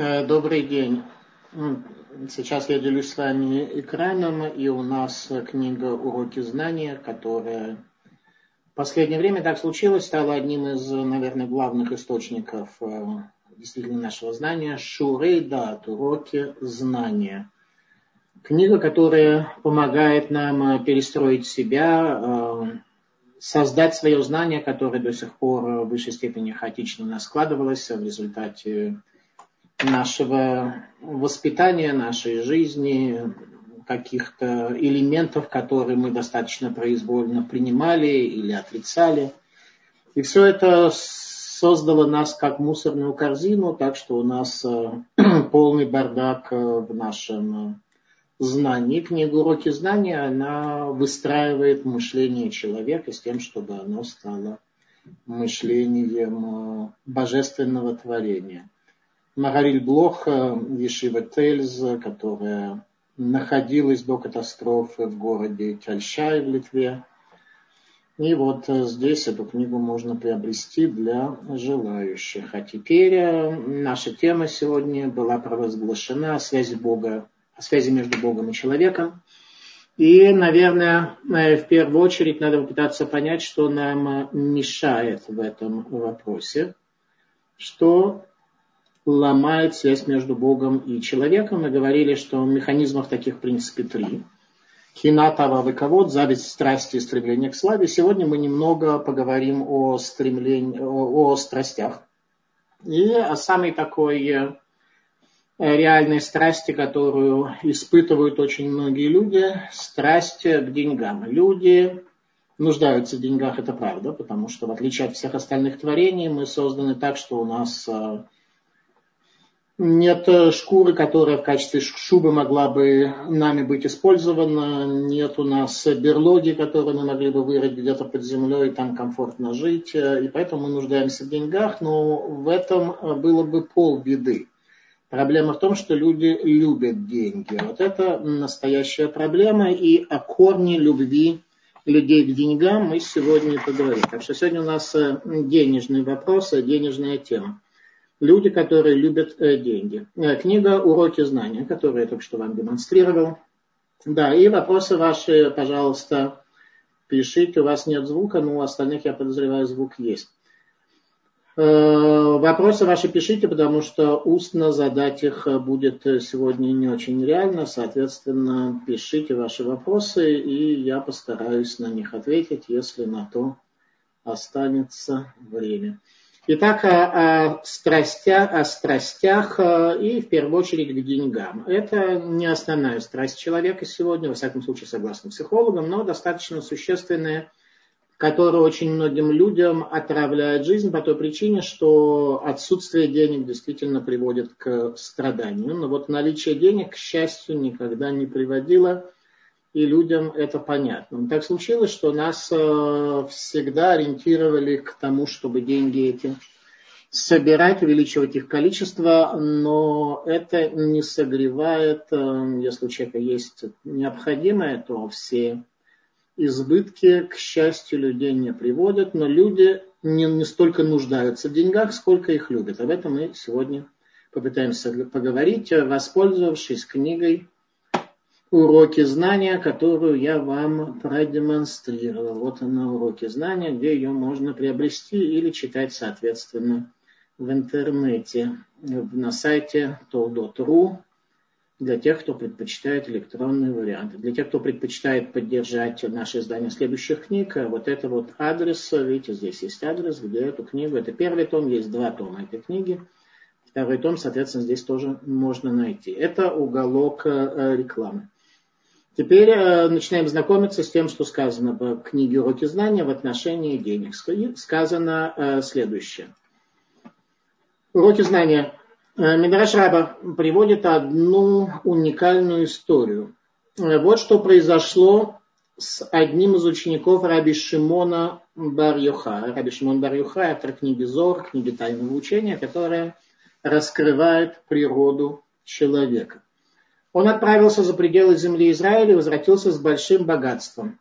Э, добрый день. Сейчас я делюсь с вами экраном, и у нас книга «Уроки знания», которая в последнее время так случилось, стала одним из, наверное, главных источников э, действительно нашего знания. Шурей дат, уроки знания. Книга, которая помогает нам перестроить себя, э, создать свое знание, которое до сих пор в высшей степени хаотично у нас складывалось в результате нашего воспитания, нашей жизни, каких-то элементов, которые мы достаточно произвольно принимали или отрицали. И все это создало нас как мусорную корзину, так что у нас э, полный бардак э, в нашем знании. Книга «Уроки знания» она выстраивает мышление человека с тем, чтобы оно стало мышлением э, божественного творения. Магариль Блоха, Ешива Тельз, которая находилась до катастрофы в городе Тяльшай в Литве. И вот здесь эту книгу можно приобрести для желающих. А теперь э, наша тема сегодня была провозглашена о связи Бога, о связи между Богом и человеком. И, наверное, э, в первую очередь надо попытаться понять, что нам мешает в этом вопросе, что ломает связь между Богом и человеком. Мы говорили, что механизмов таких, в принципе, три. Хина, тава, выковод, зависть, страсти и стремление к славе. Сегодня мы немного поговорим о, стремлении, о, о страстях. И о самой такой э, реальной страсти, которую испытывают очень многие люди, страсть к деньгам. Люди нуждаются в деньгах, это правда, потому что в отличие от всех остальных творений мы созданы так, что у нас э, нет э, шкуры, которая в качестве шубы могла бы нами быть использована. Нет у нас берлоги, которые мы могли бы вырыть где-то под землей и там комфортно жить. Э, и поэтому мы нуждаемся в деньгах, но в этом э, было бы полбеды. Проблема в том, что люди любят деньги. Вот это настоящая проблема. И о корне любви людей к деньгам мы сегодня поговорим. Так что сегодня у нас денежный вопрос, денежная тема люди, которые любят э, деньги. Э, книга «Уроки знания», которую я только что вам демонстрировал. Да, и вопросы ваши, пожалуйста, пишите. У вас нет звука, но у остальных, я подозреваю, звук есть. Э, вопросы ваши пишите, потому что устно задать их будет сегодня не очень реально. Соответственно, пишите ваши вопросы, и я постараюсь на них ответить, если на то останется время. Итак, о, о, страстях, о страстях э, и в первую очередь к деньгам. Это не основная страсть человека сегодня, во всяком случае, согласно психологам, но достаточно существенная, которая очень многим людям отравляет жизнь по той причине, что отсутствие денег действительно приводит к страданию. Но вот наличие денег, к счастью, никогда не приводило и людям это понятно. Так случилось, что нас э, всегда ориентировали к тому, чтобы деньги эти собирать, увеличивать их количество, но это не согревает, э, если у человека есть необходимое, то все избытки, к счастью, людей не приводят, но люди не, не столько нуждаются в деньгах, сколько их любят. Об этом мы сегодня попытаемся поговорить, воспользовавшись книгой уроки знания, которую я вам продемонстрировал. Вот она, уроки знания, где ее можно приобрести или читать, соответственно, в интернете, на сайте toll.ru для тех, кто предпочитает электронные варианты. Для тех, кто предпочитает поддержать наше издание следующих книг, вот это вот адрес, видите, здесь есть адрес, где эту книгу, это первый том, есть два тома этой книги, второй том, соответственно, здесь тоже можно найти. Это уголок э, рекламы. Теперь э, начинаем знакомиться с тем, что сказано в книге «Уроки знания» в отношении денег. Сказано э, следующее. Уроки знания. Э, Мидраш Раба приводит одну уникальную историю. Вот что произошло с одним из учеников Раби Шимона Бар-Юха. Раби Шимон Бар-Юха – автор книги Зор, книги Тайного учения, которая раскрывает природу человека. Он отправился за пределы земли Израиля и возвратился с большим богатством.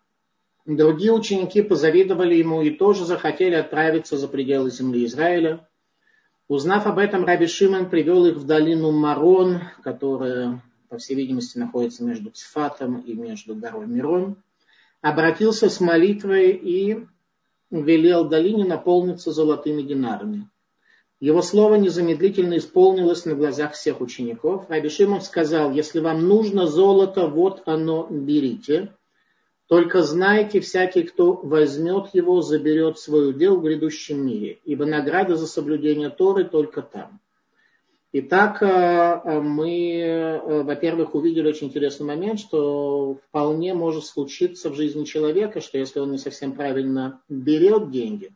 Другие ученики позавидовали ему и тоже захотели отправиться за пределы земли Израиля. Узнав об этом, Раби Шимон привел их в долину Марон, которая, по всей видимости, находится между Цфатом и между горой Мирон, обратился с молитвой и велел долине наполниться золотыми динарами. Его слово незамедлительно исполнилось на глазах всех учеников. Раби сказал, если вам нужно золото, вот оно, берите. Только знайте, всякий, кто возьмет его, заберет свой удел в грядущем мире, ибо награда за соблюдение Торы только там. Итак, э, э, мы, э, во-первых, увидели очень интересный момент, что вполне может случиться в жизни человека, что если он не совсем правильно берет деньги,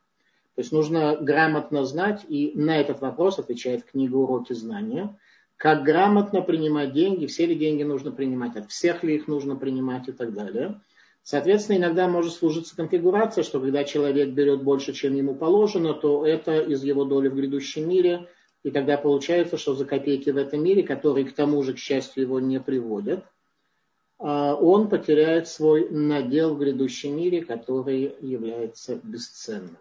то есть нужно грамотно знать, и на этот вопрос отвечает книга «Уроки знания», как грамотно принимать деньги, все ли деньги нужно принимать, от всех ли их нужно принимать и так далее. Соответственно, иногда может служиться конфигурация, что когда человек берет больше, чем ему положено, то это из его доли в грядущем мире, и тогда получается, что за копейки в этом мире, которые к тому же, к счастью, его не приводят, а, он потеряет свой надел в грядущем мире, который является бесценным.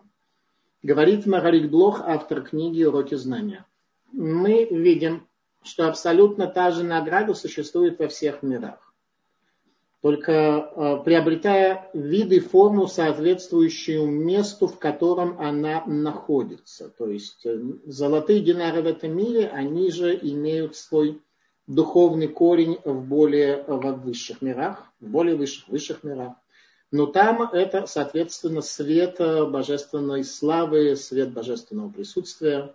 Говорит Магарик Блох, автор книги «Уроки знания». Мы видим, что абсолютно та же награда существует во всех мирах только э, приобретая вид и форму, соответствующую месту, в котором она находится. То есть э, золотые динары в этом мире, они же имеют свой духовный корень в более в высших мирах, в более высших, высших мирах. Но там это, соответственно, свет божественной славы, свет божественного присутствия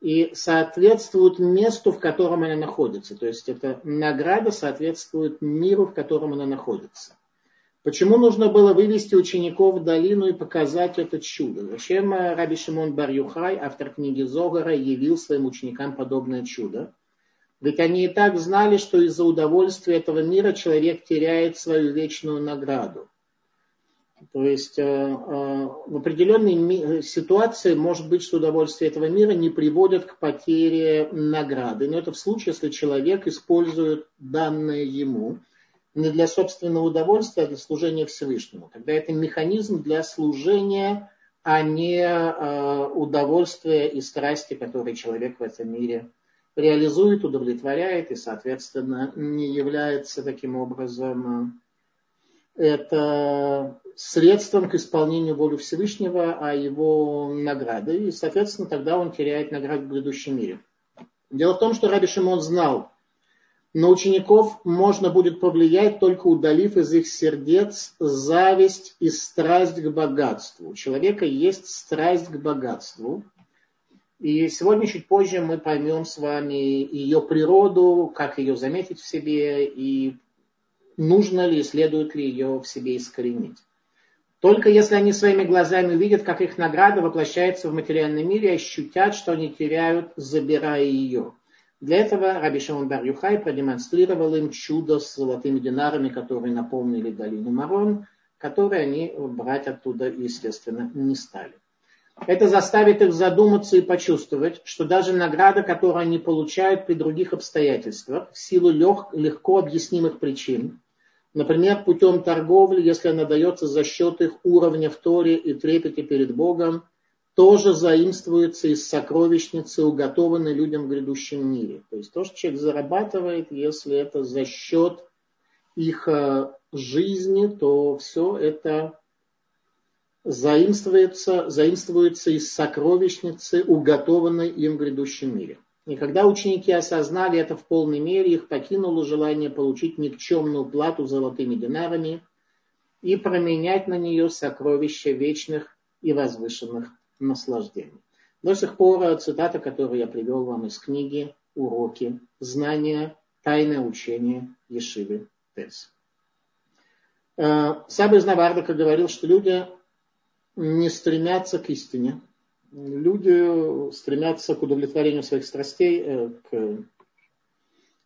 и соответствует месту, в котором она находится. То есть эта награда соответствует миру, в котором она находится. Почему нужно было вывести учеников в долину и показать это чудо? Зачем Раби Шимон бар автор книги Зогара, явил своим ученикам подобное чудо? Ведь они и так знали, что из-за удовольствия этого мира человек теряет свою вечную награду. То есть э, э, в определенной ситуации может быть, что удовольствие этого мира не приводит к потере награды. Но это в случае, если человек использует данное ему не для собственного удовольствия, а для служения Всевышнему. Тогда это механизм для служения, а не э, удовольствия и страсти, которые человек в этом мире реализует, удовлетворяет и, соответственно, не является таким образом это средством к исполнению воли Всевышнего, а его награды. И, соответственно, тогда он теряет награду в грядущем мире. Дело в том, что Раби Шимон знал, на учеников можно будет повлиять, только удалив из их сердец зависть и страсть к богатству. У человека есть страсть к богатству. И сегодня чуть позже мы поймем с вами ее природу, как ее заметить в себе и нужно ли следует ли ее в себе искоренить. Только если они своими глазами увидят, как их награда воплощается в материальном мире, ощутят, что они теряют, забирая ее. Для этого Раби Шимон бар Юхай продемонстрировал им чудо с золотыми динарами, которые наполнили долину Марон, которые они брать оттуда, естественно, не стали. Это заставит их задуматься и почувствовать, что даже награда, которую они получают при других обстоятельствах, в силу лег, легко объяснимых причин, Например, путем торговли, если она дается за счет их уровня в Торе и трепете перед Богом, тоже заимствуется из сокровищницы, уготованной людям в грядущем мире. То есть то, что человек зарабатывает, если это за счет их э, жизни, то все это заимствуется, заимствуется из сокровищницы, уготованной им в грядущем мире. И когда ученики осознали это в полной мере, их покинуло желание получить никчемную плату золотыми динарами и променять на нее сокровища вечных и возвышенных наслаждений. До сих пор цитата, которую я привел вам из книги «Уроки знания. Тайное учение Ешивы Тес». Э, Саба из Навардака говорил, что люди не стремятся к истине, люди стремятся к удовлетворению своих страстей, э, к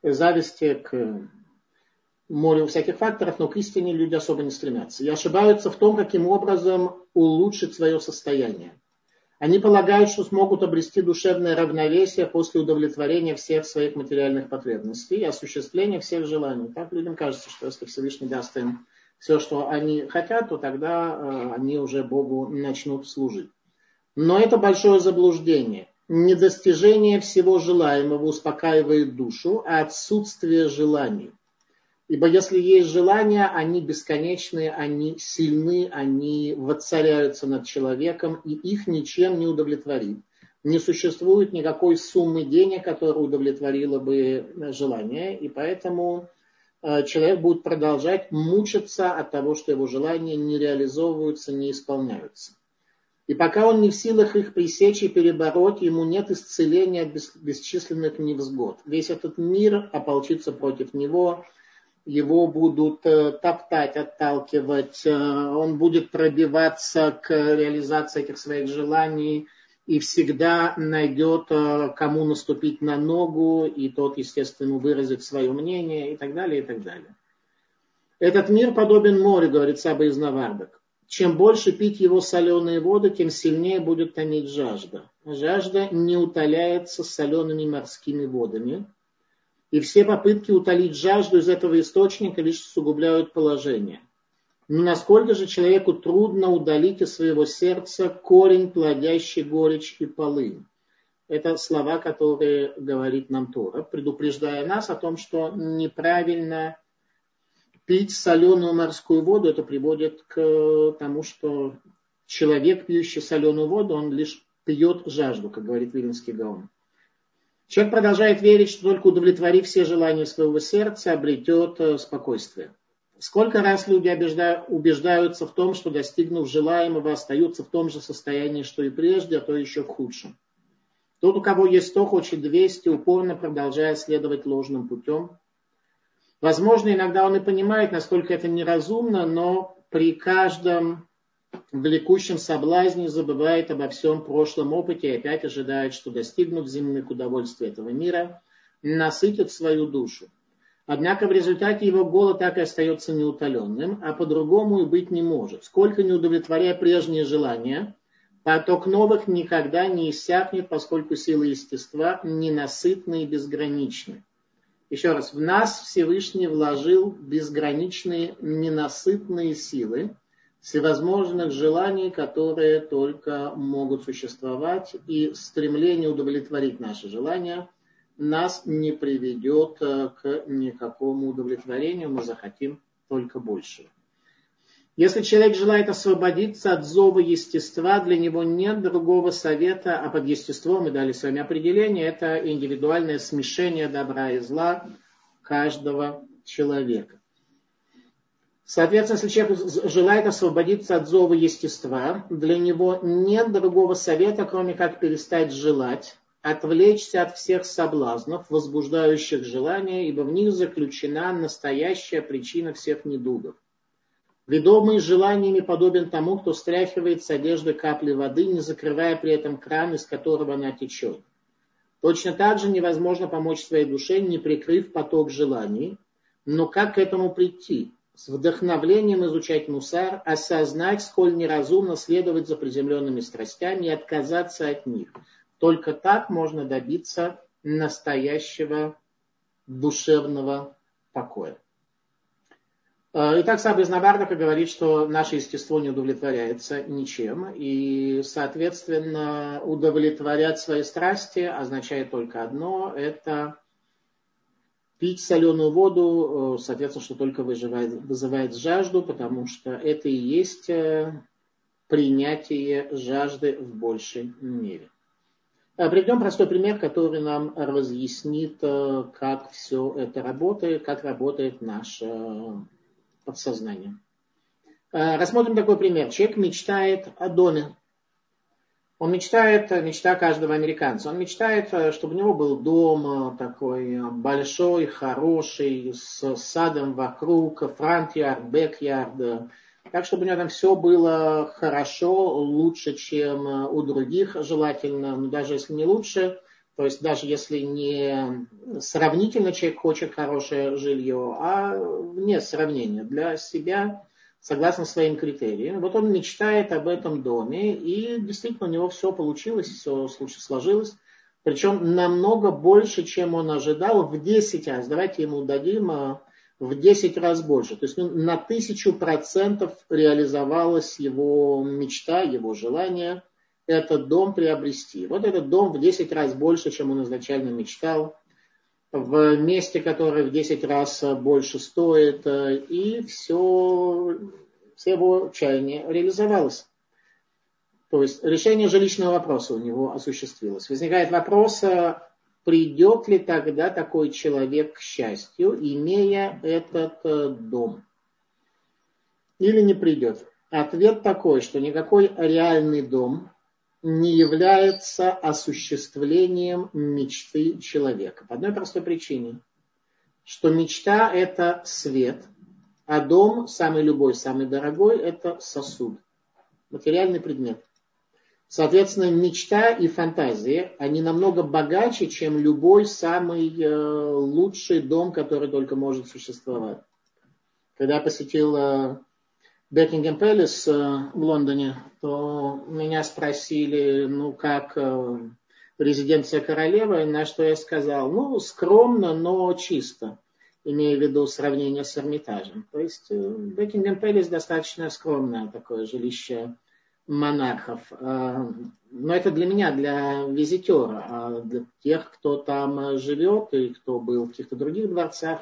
зависти, к морю всяких факторов, но к истине люди особо не стремятся. И ошибаются в том, каким образом улучшить свое состояние. Они полагают, что смогут обрести душевное равновесие после удовлетворения всех своих материальных потребностей и осуществления всех желаний. Так людям кажется, что если Всевышний даст им все, что они хотят, то тогда э, они уже Богу начнут служить. Но это большое заблуждение. недостижение всего желаемого успокаивает душу, а отсутствие желаний. Ибо если есть желания, они бесконечные, они сильны, они воцаряются над человеком, и их ничем не удовлетворит. Не существует никакой суммы денег, которая удовлетворила бы желание, и поэтому человек будет продолжать мучиться от того, что его желания не реализовываются, не исполняются. И пока он не в силах их пресечь и перебороть, ему нет исцеления от бесчисленных невзгод. Весь этот мир ополчится против него, его будут э, топтать, отталкивать, э, он будет пробиваться к реализации этих своих желаний и всегда найдет, э, кому наступить на ногу, и тот, естественно, выразит свое мнение и так далее, и так далее. Этот мир подобен морю, говорит Саба из Навардок. Чем больше пить его соленые воды, тем сильнее будет томить жажда. Жажда не утоляется солеными морскими водами – и все попытки утолить жажду из этого источника лишь усугубляют положение. Насколько же человеку трудно удалить из своего сердца корень, плодящий горечь и полынь. Это слова, которые говорит нам Тора, предупреждая нас о том, что неправильно пить соленую морскую воду, это приводит к тому, что человек, пьющий соленую воду, он лишь пьет жажду, как говорит Вильнинский Гаон. Человек продолжает верить, что только удовлетворив все желания своего сердца, обретет э, спокойствие. Сколько раз люди убеждаются в том, что достигнув желаемого, остаются в том же состоянии, что и прежде, а то еще в худшем. Тот, у кого есть 100, хочет 200, упорно продолжая следовать ложным путем. Возможно, иногда он и понимает, насколько это неразумно, но при каждом влекущем соблазне забывает обо всем прошлом опыте и опять ожидает, что достигнув земных удовольствий этого мира, насытит свою душу. Однако в результате его голод так и остается неутоленным, а по-другому и быть не может. Сколько не удовлетворяя прежние желания, поток новых никогда не иссякнет, поскольку силы естества ненасытны и безграничны. Еще раз, в нас Всевышний вложил безграничные, ненасытные силы, всевозможных желаний, которые только могут существовать, и стремление удовлетворить наши желания нас не приведет э, к никакому удовлетворению, мы захотим только больше. Если человек желает освободиться от зова естества, для него нет другого совета, а под естеством мы дали с вами определение, это индивидуальное смешение добра и зла каждого человека. Соответственно, если человек желает освободиться от зова естества, для него нет другого совета, кроме как перестать желать, отвлечься от всех соблазнов, возбуждающих желания, ибо в них заключена настоящая причина всех недугов. Ведомый желаниями подобен тому, кто стряхивает с одежды капли воды, не закрывая при этом кран, из которого она течет. Точно так же невозможно помочь своей душе, не прикрыв поток желаний. Но как к этому прийти? с вдохновлением изучать мусар, осознать, сколь неразумно следовать за приземленными страстями и отказаться от них. Только так можно добиться настоящего душевного покоя. Э, итак, Саба из Навардака говорит, что наше естество не удовлетворяется ничем, и, соответственно, удовлетворять свои страсти означает только одно – это Пить соленую воду, э, соответственно, что только выживает, вызывает жажду, потому что это и есть э, принятие жажды в большей мере. Э, приведем простой пример, который нам разъяснит, как все это работает, как работает наше подсознание. Рассмотрим такой пример. Человек мечтает о доме. Он мечтает, мечта каждого американца, он мечтает, э, чтобы у него был дом э, такой э, большой, хороший, с садом вокруг, фронт-ярд, бэк-ярд, так, чтобы у него там все было хорошо, лучше, чем у других, желательно, но даже если не лучше, то есть даже если не сравнительно человек хочет хорошее жилье, а вне сравнения для себя согласно своим критериям. Вот он мечтает об этом доме, и действительно у него все получилось, все сложилось. Причем намного больше, чем он ожидал, в 10 раз. Давайте ему дадим а, в 10 раз больше. То есть ну, на тысячу процентов реализовалась его мечта, его желание. этот дом приобрести. Вот этот дом в 10 раз больше, чем он изначально мечтал, в месте, которое в 10 раз больше стоит, и все, все его чаяние реализовалось. То есть решение жилищного вопроса у него осуществилось. Возникает вопрос, придет ли тогда такой человек к счастью, имея этот э, дом? Или не придет? Ответ такой, что никакой реальный дом не является осуществлением мечты человека. По одной простой причине, что мечта – это свет, а дом, самый любой, самый дорогой, это сосуд, материальный предмет. Соответственно, мечта и фантазия, они намного богаче, чем любой самый э, лучший дом, который только может существовать. Когда я посетил э, Бекингем Пэлис э, в Лондоне, то меня спросили, ну как резиденция королевы, на что я сказал, ну скромно, но чисто, имея в виду сравнение с Эрмитажем. То есть Бекингем Пэлис достаточно скромное такое жилище монархов. А, но это для меня, для визитера. А для тех, кто там живет и кто был в каких-то других дворцах,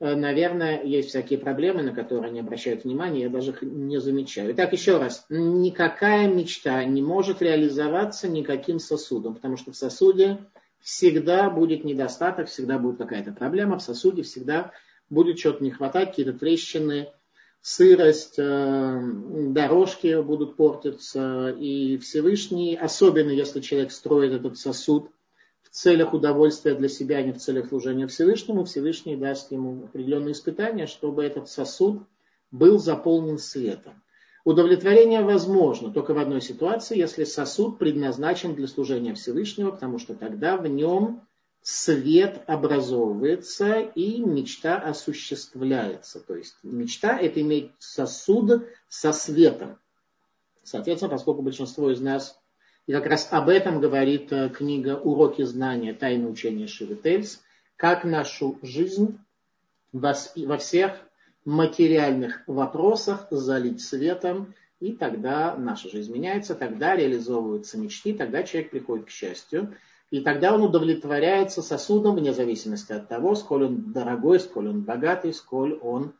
э, наверное, есть всякие проблемы, на которые они обращают внимание, я даже их не замечаю. Итак, еще раз, никакая мечта не может реализоваться никаким сосудом, потому что в сосуде всегда будет недостаток, всегда будет какая-то проблема, в сосуде всегда будет что-то не хватать, какие-то трещины, сырость, э, дорожки будут портиться, и Всевышний, особенно если человек строит этот сосуд в целях удовольствия для себя, а не в целях служения Всевышнему, Всевышний даст ему определенные испытания, чтобы этот сосуд был заполнен светом. Удовлетворение возможно только в одной ситуации, если сосуд предназначен для служения Всевышнего, потому что тогда в нем свет образовывается и мечта осуществляется. То есть мечта это иметь сосуд со светом. Соответственно, поскольку большинство из нас, и как раз об этом говорит э, книга «Уроки знания. Тайны учения Шивы Тельс», как нашу жизнь во всех материальных вопросах залить светом, и тогда наша жизнь меняется, тогда реализовываются мечты, тогда человек приходит к счастью. И тогда он удовлетворяется сосудом вне зависимости от того, сколь он дорогой, сколь он богатый, сколь он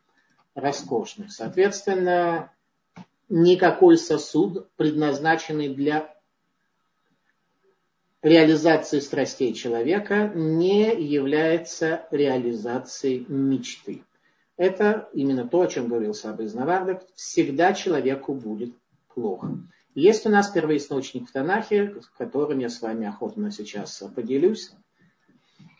роскошный. Соответственно, никакой сосуд, предназначенный для реализации страстей человека, не является реализацией мечты. Это именно то, о чем говорил Саба из Наварда. Всегда человеку будет плохо. Есть у нас первоисточник в Танахе, которым я с вами охотно сейчас поделюсь,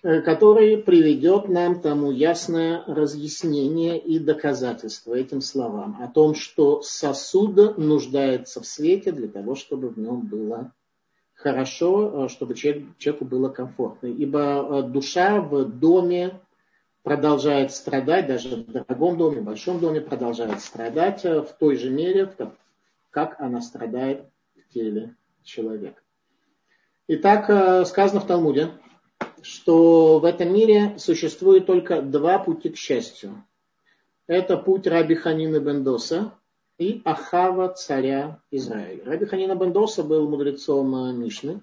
э, который приведет нам тому ясное разъяснение и доказательство этим словам о том, что сосуд нуждается в свете для того, чтобы в нем было хорошо, э, чтобы человеку было комфортно. Ибо э, душа в доме продолжает страдать, даже в дорогом доме, в большом доме продолжает страдать в той же мере, в как она страдает в теле человека. Итак, э, сказано в Талмуде, что в этом мире существует только два пути к счастью. Это путь Раби Ханина Бендоса и Ахава царя Израиля. Раби Ханина Бендоса был мудрецом э, Мишны,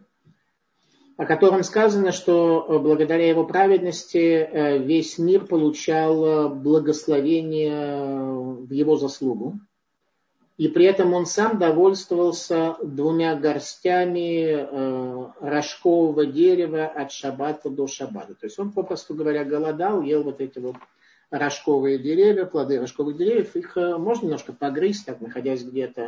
о котором сказано, что э, благодаря его праведности весь мир получал благословение в его заслугу и при этом он сам довольствовался двумя горстями э, рожкового дерева от шаббата до шаббата. То есть он, попросту говоря, голодал, ел вот эти вот рожковые деревья, плоды рожковых деревьев. Их э, можно немножко погрызть, так, находясь где-то э,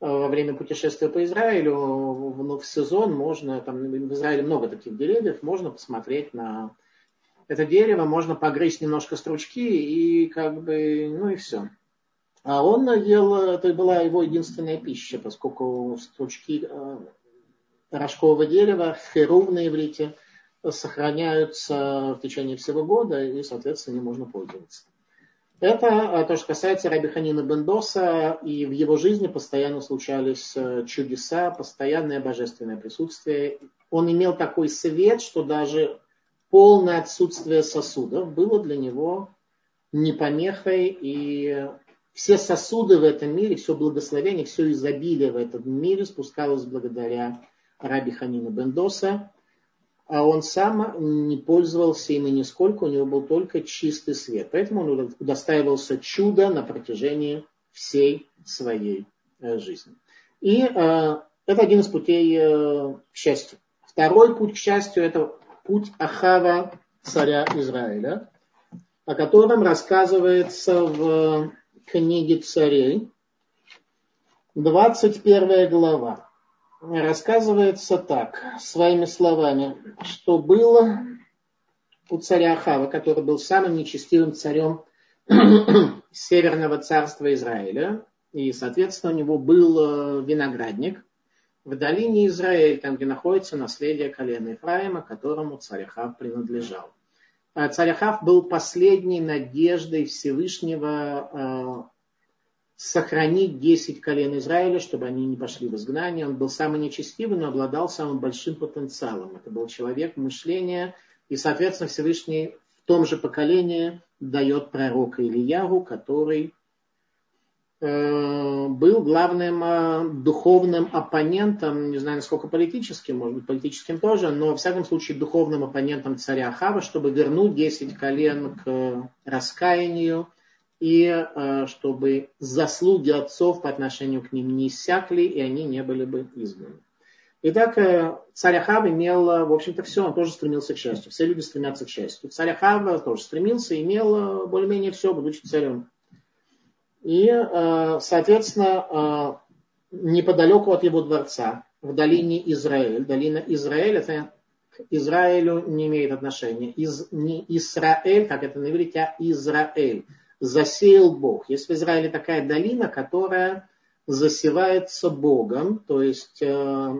во время путешествия по Израилю, ну, в сезон можно, там в Израиле много таких деревьев, можно посмотреть на это дерево, можно погрызть немножко стручки и как бы, ну и все. А он ел, это была его единственная пища, поскольку стручки э, рожкового дерева, херув на иврите, сохраняются в течение всего года и, соответственно, не можно пользоваться. Это э, то, что касается Раби Ханина Бендоса, и в его жизни постоянно случались э, чудеса, постоянное божественное присутствие. Он имел такой свет, что даже полное отсутствие сосудов было для него не помехой и все сосуды в этом мире, все благословение, все изобилие в этом мире спускалось благодаря Раби Ханину Бендоса, а он сам не пользовался им и нисколько, у него был только чистый свет. Поэтому он удостаивался чуда на протяжении всей своей э, жизни. И э, это один из путей э, к счастью. Второй путь к счастью – это путь Ахава, царя Израиля, о котором рассказывается в книге царей, 21 глава рассказывается так, своими словами, что было у царя Ахава, который был самым нечестивым царем Северного царства Израиля, и, соответственно, у него был э, виноградник в долине Израиль, там, где находится наследие колена Ефраима, которому царь Ахав принадлежал. А царь Ахав был последней надеждой Всевышнего э, сохранить 10 колен Израиля, чтобы они не пошли в изгнание. Он был самый нечестивый, но обладал самым большим потенциалом. Это был человек мышления, и, соответственно, Всевышний в том же поколении дает пророка Ильяру, который э, был главным э, духовным оппонентом, не знаю, насколько политическим, может быть, политическим тоже, но, в всяком случае, духовным оппонентом царя Ахава, чтобы вернуть 10 колен к раскаянию, и э, чтобы заслуги отцов по отношению к ним не иссякли, и они не были бы изгнаны. Итак, э, царь Ахав имел, э, в общем-то, все, он тоже стремился к счастью. Все люди стремятся к счастью. Царь Ахав тоже стремился, имел более-менее все, будучи царем. И, соответственно, неподалеку от его дворца, в долине Израиль, долина Израиль, это к Израилю не имеет отношения. Из, не Израиль, как это на иврите, а Израиль засеял Бог. Есть в Израиле такая долина, которая засевается Богом, то есть э,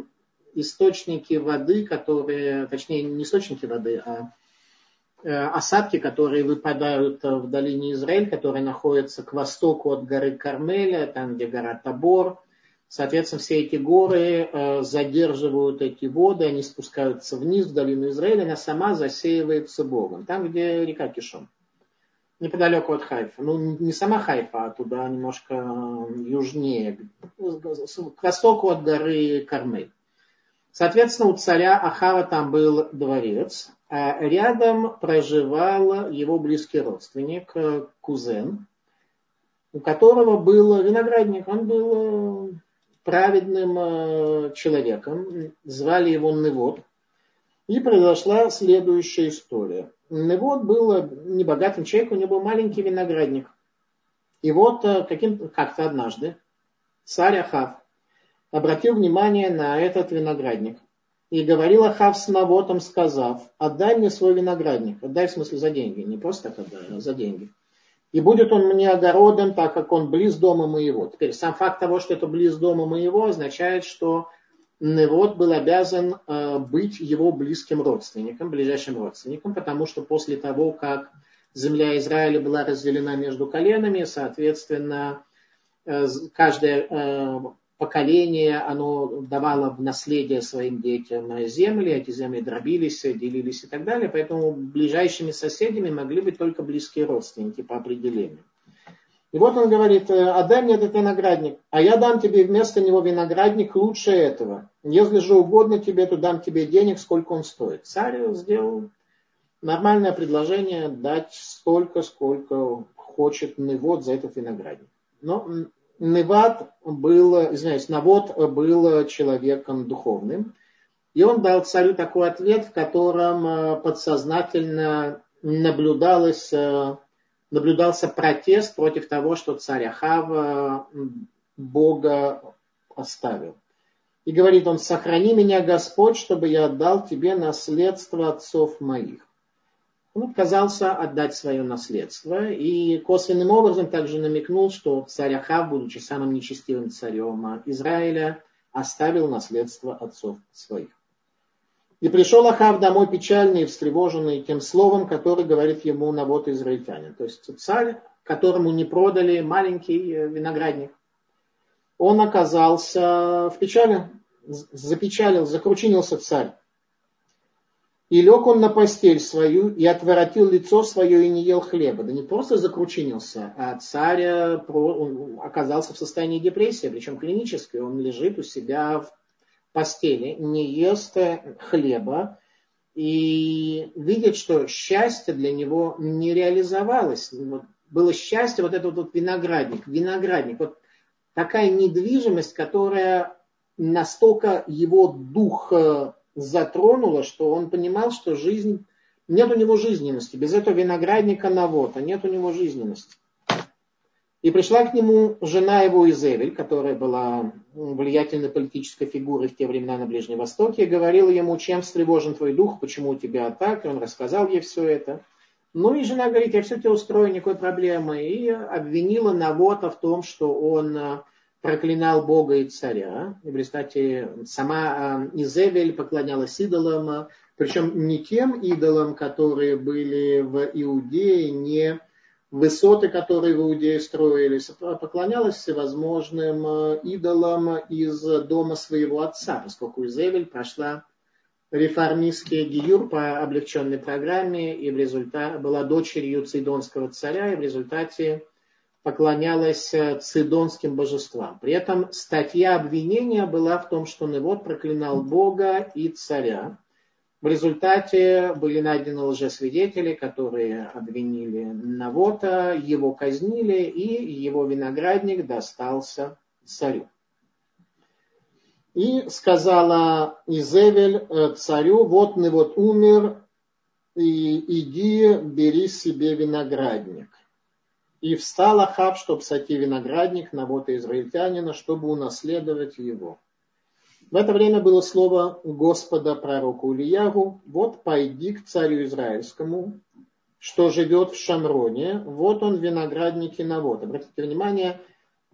источники воды, которые, точнее не источники воды, а э, осадки, которые выпадают в долине Израиль, которая находится к востоку от горы Кармеля, там где гора Табор. Соответственно, все эти горы э, задерживают эти воды, они спускаются вниз в долину Израиля, она сама засеивается Богом, там, где река Кишон неподалеку от Хайфа. Ну, не сама Хайфа, а туда немножко южнее, к востоку от горы Кармель. Соответственно, у царя Ахава там был дворец, а рядом проживал его близкий родственник, кузен, у которого был виноградник. Он был праведным э, человеком, звали его Невод. И произошла следующая история. Невод был небогатым человеком, у него был маленький виноградник. И вот э, как-то однажды царь Ахав обратил внимание на этот виноградник. И говорил Ахав с Навотом, сказав, отдай мне свой виноградник. Отдай в смысле за деньги. Не просто так отдай, а за деньги. И будет он мне огородом, так как он близ дома моего. Теперь сам факт того, что это близ дома моего, означает, что Невод был обязан э, быть его близким родственником, ближайшим родственником, потому что после того, как земля Израиля была разделена между коленами, соответственно, э, каждое э, поколение, оно давало в наследие своим детям земли, эти земли дробились, делились и так далее, поэтому ближайшими соседями могли быть только близкие родственники по определению. И вот он говорит, «Э, отдай мне этот виноградник, а я дам тебе вместо него виноградник лучше этого. Если же угодно тебе, то дам тебе денег, сколько он стоит. Царь сделал нормальное предложение дать столько, сколько хочет Невод за этот виноградник. Но Невад был, извиняюсь, Навод был человеком духовным. И он дал царю такой ответ, в котором э, подсознательно наблюдалось э, наблюдался протест против того, что царь Ахава Бога оставил. И говорит он, сохрани меня, Господь, чтобы я отдал тебе наследство отцов моих. Он отказался отдать свое наследство и косвенным образом также намекнул, что царь Ахав, будучи самым нечестивым царем Израиля, оставил наследство отцов своих. И пришел Ахав домой печальный и встревоженный тем словом, который говорит ему навод израильтянин. То есть царь, которому не продали маленький э, виноградник. Он оказался в печали, запечалил, закручинился царь. И лег он на постель свою, и отворотил лицо свое, и не ел хлеба. Да не просто закрученился, а царь оказался в состоянии депрессии, причем клинической. Он лежит у себя в постели, не ест э, хлеба, и видит, что счастье для него не реализовалось. Вот было счастье, вот этот вот виноградник, виноградник, вот такая недвижимость, которая настолько его дух э, затронуло, что он понимал, что жизнь, нет у него жизненности. Без этого виноградника навота нет у него жизненности. И пришла к нему жена его Изевель, которая была влиятельной политической фигурой в те времена на Ближнем Востоке, и говорила ему, чем встревожен твой дух, почему у тебя так, и он рассказал ей все это. Ну и жена говорит, я все тебе устрою, никакой проблемы, и обвинила Навота в том, что он проклинал Бога и царя. И в результате сама э, Изевель поклонялась идолам, причем не тем идолам, которые были в Иудее, не высоты, которые в Иудее строились, а поклонялась всевозможным э, идолам из дома своего отца, поскольку Изевель прошла реформистский гиюр по облегченной программе и в результате была дочерью цидонского царя, и в результате поклонялась э, цидонским божествам. При этом статья обвинения была в том, что Невод проклинал Бога и царя. В результате были найдены лжесвидетели, которые обвинили Навота, его казнили, и его виноградник достался царю. И сказала Изевель э, царю, вот Невод умер, и иди, бери себе виноградник. И встал Ахав, чтобы сойти виноградник на вот израильтянина, чтобы унаследовать его. В это время было слово Господа пророку Ильягу, вот пойди к царю Израильскому, что живет в Шамроне, вот он виноградники Навод. Обратите внимание,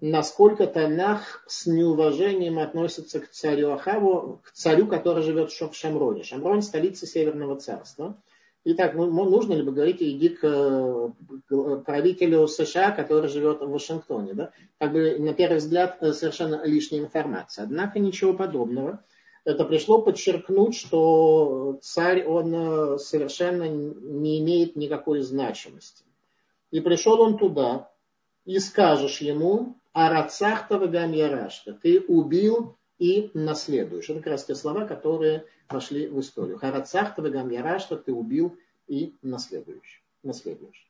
насколько Танах с неуважением относится к царю Ахаву, к царю, который живет в Шамроне. Шамрон – столица Северного царства – Итак, ну, нужно ли бы говорить, иди к, правителю США, который живет в Вашингтоне. Да? Как бы, на первый взгляд, э, совершенно лишняя информация. Однако ничего подобного. Это пришло подчеркнуть, что царь, он э, совершенно не имеет никакой значимости. И пришел он туда, и скажешь ему, Арацахтава Гамьярашта, ты убил и наследуешь. Это как раз те слова, которые вошли в историю. Харацахта гам что ты убил и наследуешь. наследуешь.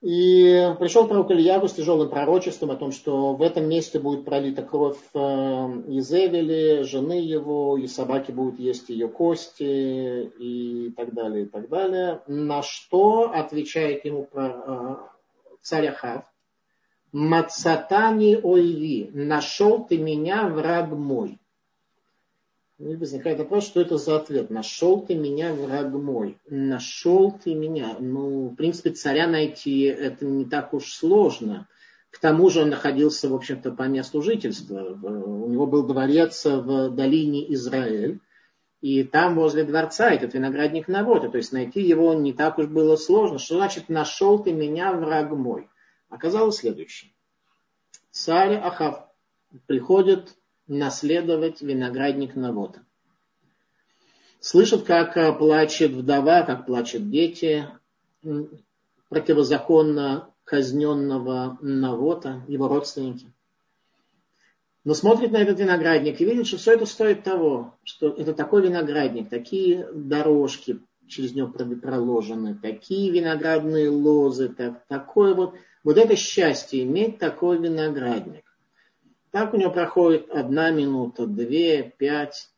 И пришел пророк Ильягу с тяжелым пророчеством о том, что в этом месте будет пролита кровь э, Изевели, жены его, и собаки будут есть ее кости, и так далее, и так далее. На что отвечает ему э, царь Ахав, Мацатани ойви, нашел ты меня, враг мой. И возникает вопрос, что это за ответ? Нашел ты меня, враг мой. Нашел ты меня. Ну, в принципе, царя найти это не так уж сложно. К тому же он находился, в общем-то, по месту жительства. У него был дворец в долине Израиль. И там возле дворца этот виноградник Навота. То есть найти его не так уж было сложно. Что значит нашел ты меня, враг мой? Оказалось следующее. Царь Ахав приходит наследовать виноградник Навота. Слышат, как э, плачет вдова, как плачут дети противозаконно казненного Навота, его родственники. Но смотрит на этот виноградник и видит, что все это стоит того, что это такой виноградник, такие дорожки через него проложены, такие виноградные лозы, так, такое вот, вот это счастье, иметь такой виноградник. Так у него проходит одна минута, две, пять.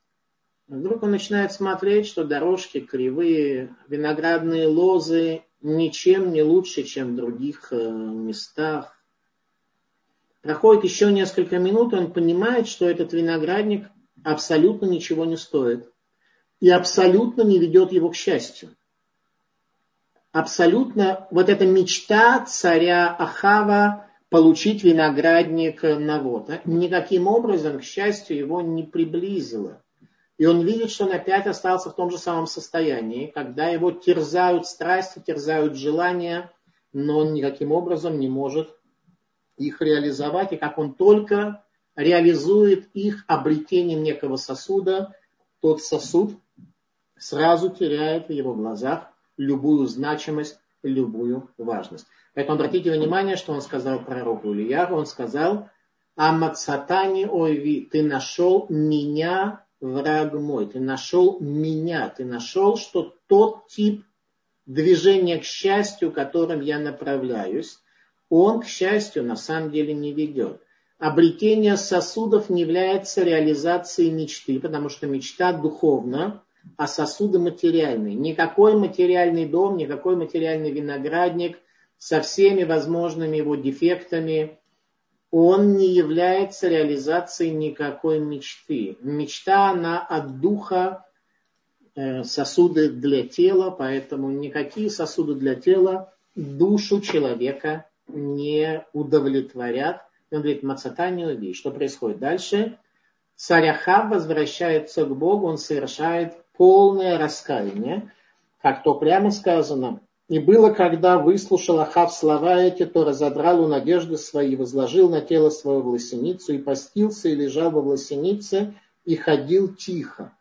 Вдруг он начинает смотреть, что дорожки кривые, виноградные лозы ничем не лучше, чем в других э, местах. Проходит еще несколько минут, он понимает, что этот виноградник абсолютно ничего не стоит. И абсолютно не ведет его к счастью. Абсолютно вот эта мечта царя Ахава получить виноградник Навота, никаким образом, к счастью, его не приблизило. И он видит, что он опять остался в том же самом состоянии, когда его терзают страсти, терзают желания, но он никаким образом не может их реализовать. И как он только реализует их обретением некого сосуда, тот сосуд сразу теряет в его глазах любую значимость, любую важность. Поэтому обратите внимание, что он сказал пророку Ильяру. Он сказал, Амацатани ойви, ты нашел меня, враг мой, ты нашел меня, ты нашел, что тот тип движения к счастью, которым я направляюсь, он к счастью на самом деле не ведет. Обретение сосудов не является реализацией мечты, потому что мечта духовна, а сосуды материальные. Никакой материальный дом, никакой материальный виноградник со всеми возможными его дефектами, он не является реализацией никакой мечты. Мечта, она от духа, э, сосуды для тела, поэтому никакие сосуды для тела душу человека не удовлетворят. Он говорит, мацата не убей. Что происходит дальше? Царь Ахав возвращается к Богу, он совершает полное раскаяние, как то прямо сказано, и было, когда выслушал Ахав слова эти, то разодрал у надежды свои, возложил на тело свою власеницу и постился, и лежал во власенице, и ходил тихо.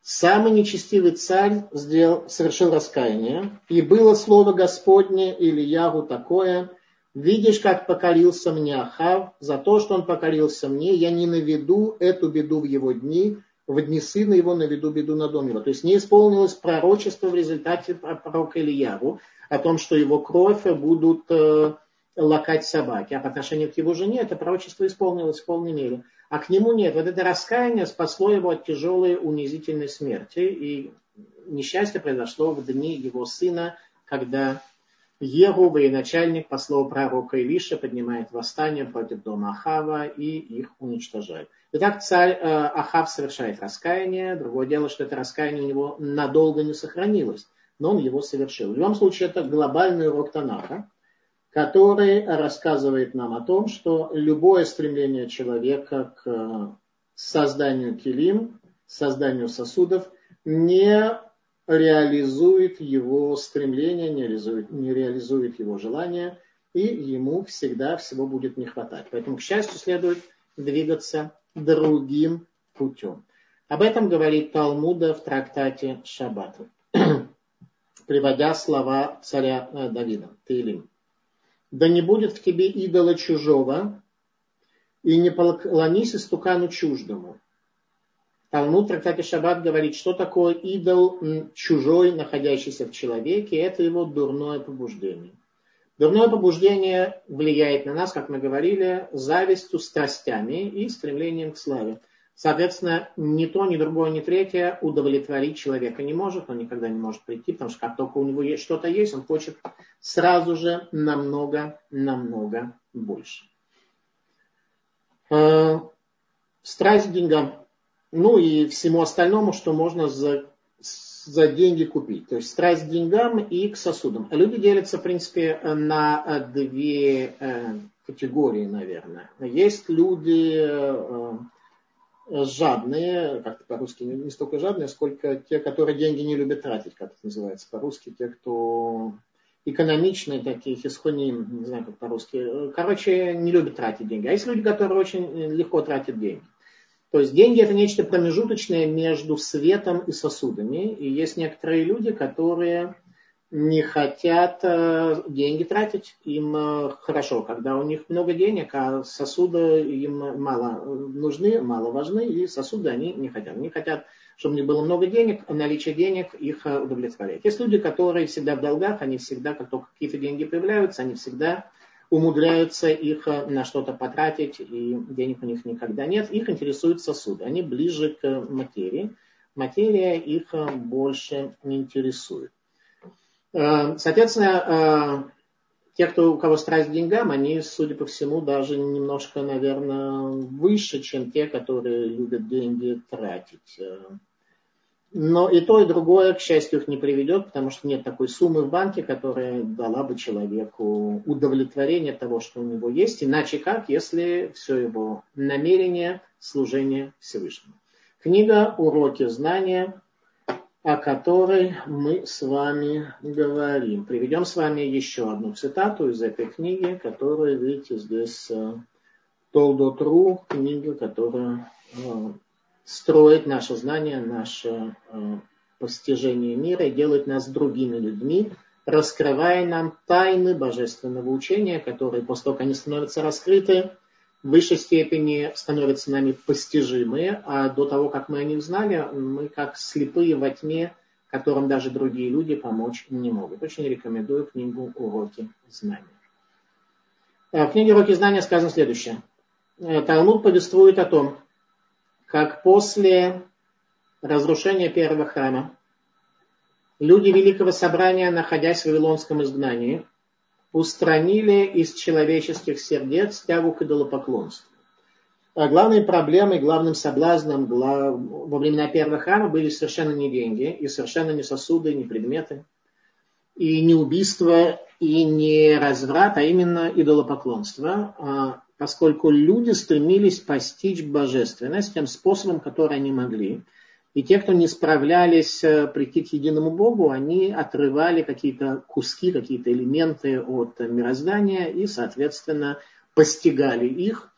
Самый нечестивый царь сделал, совершил раскаяние, и было слово Господне или Ягу такое, видишь, как покорился мне Ахав, за то, что он покорился мне, я не наведу эту беду в его дни, в дни сына его наведу беду на дом его. То есть не исполнилось пророчество в результате пророка Ильяву о том, что его кровь будут э, лакать собаки. А по отношению к его жене это пророчество исполнилось в полной мере. А к нему нет. Вот это раскаяние спасло его от тяжелой унизительной смерти. И несчастье произошло в дни его сына, когда Егу, военачальник, по слову пророка Илиша, поднимает восстание против дома Ахава и их уничтожает. Итак, царь э, Ахав совершает раскаяние. Другое дело, что это раскаяние у него надолго не сохранилось, но он его совершил. В любом случае, это глобальный урок Танаха, который рассказывает нам о том, что любое стремление человека к созданию килим, созданию сосудов, не реализует его стремление, не реализует, не реализует его желание, и ему всегда всего будет не хватать. Поэтому, к счастью, следует двигаться другим путем. Об этом говорит Талмуда в трактате Шаббат, приводя слова царя э, Давида, Таилим. «Да не будет в тебе идола чужого, и не поклонись истукану чуждому, Талмуд в трактате Шаббат говорит, что такое идол чужой, находящийся в человеке, это его дурное побуждение. Дурное побуждение влияет на нас, как мы говорили, завистью, страстями и стремлением к славе. Соответственно, ни то, ни другое, ни третье удовлетворить человека не может, он никогда не может прийти, потому что как только у него есть, что-то есть, он хочет сразу же намного, намного больше. Э, страсть к деньгам ну и всему остальному, что можно за, за деньги купить. То есть страсть к деньгам и к сосудам. Люди делятся, в принципе, на две э, категории, наверное. Есть люди э, жадные, как-то по-русски не столько жадные, сколько те, которые деньги не любят тратить, как это называется по-русски, те, кто экономичные такие, хисхоним, не знаю, как по-русски. Короче, не любят тратить деньги. А есть люди, которые очень легко тратят деньги. То есть деньги это нечто промежуточное между светом и сосудами. И есть некоторые люди, которые не хотят э, деньги тратить. Им э, хорошо, когда у них много денег, а сосуды им мало нужны, мало важны, и сосуды они не хотят. Они хотят, чтобы у них было много денег, а наличие денег их э, удовлетворяет. Есть люди, которые всегда в долгах, они всегда, как только какие-то деньги появляются, они всегда умудряются их э, на что-то потратить, и денег у них никогда нет. Их интересуют сосуды, они ближе к материи. Материя их э, больше не интересует. Э, соответственно, те, кто, у кого страсть к деньгам, они, судя по всему, даже немножко, наверное, выше, чем те, которые любят деньги тратить. Но и то, и другое, к счастью, их не приведет, потому что нет такой суммы в банке, которая дала бы человеку удовлетворение того, что у него есть. Иначе как, если все его намерение служение Всевышнему. Книга «Уроки знания», о которой мы с вами говорим. Приведем с вами еще одну цитату из этой книги, которая, видите, здесь Толдотру, книга, которая э, строит наше знание, наше э, постижения мира и делает нас другими людьми, раскрывая нам тайны божественного учения, которые после того, как они становятся раскрыты, в высшей степени становятся нами постижимые, а до того, как мы о них знали, мы как слепые во тьме, которым даже другие люди помочь не могут. Очень рекомендую книгу «Уроки знания». Э, в книге «Уроки знания» сказано следующее. Э, Талмуд повествует о том, как после разрушения первого храма люди Великого Собрания, находясь в Вавилонском изгнании, устранили из человеческих сердец тягу к идолопоклонству. А главной проблемой, главным соблазном во времена первого храма были совершенно не деньги, и совершенно не сосуды, не предметы, и не убийство, и не разврат, а именно идолопоклонство, а поскольку люди стремились постичь божественность тем способом, который они могли – и те, кто не справлялись э, прийти к единому Богу, они отрывали какие-то куски, какие-то элементы от мироздания и, соответственно, постигали их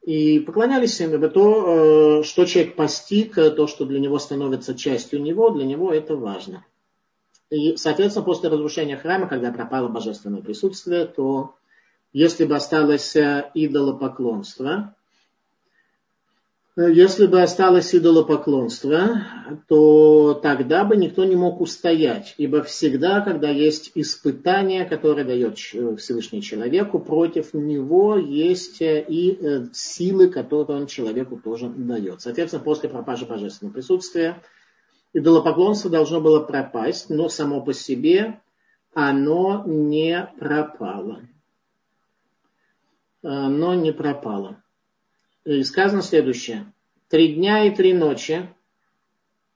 и поклонялись им. Ибо то, э, что человек постиг, то, что для него становится частью него, для него это важно. И, соответственно, после разрушения храма, когда пропало божественное присутствие, то если бы осталось э, идолопоклонство, если бы осталось идолопоклонство, то тогда бы никто не мог устоять. Ибо всегда, когда есть испытание, которое дает Всевышний человеку, против него есть и э, силы, которые он человеку тоже дает. Соответственно, после пропажи божественного присутствия идолопоклонство должно было пропасть, но само по себе оно не пропало. Оно не пропало. И сказано следующее. Три дня и три ночи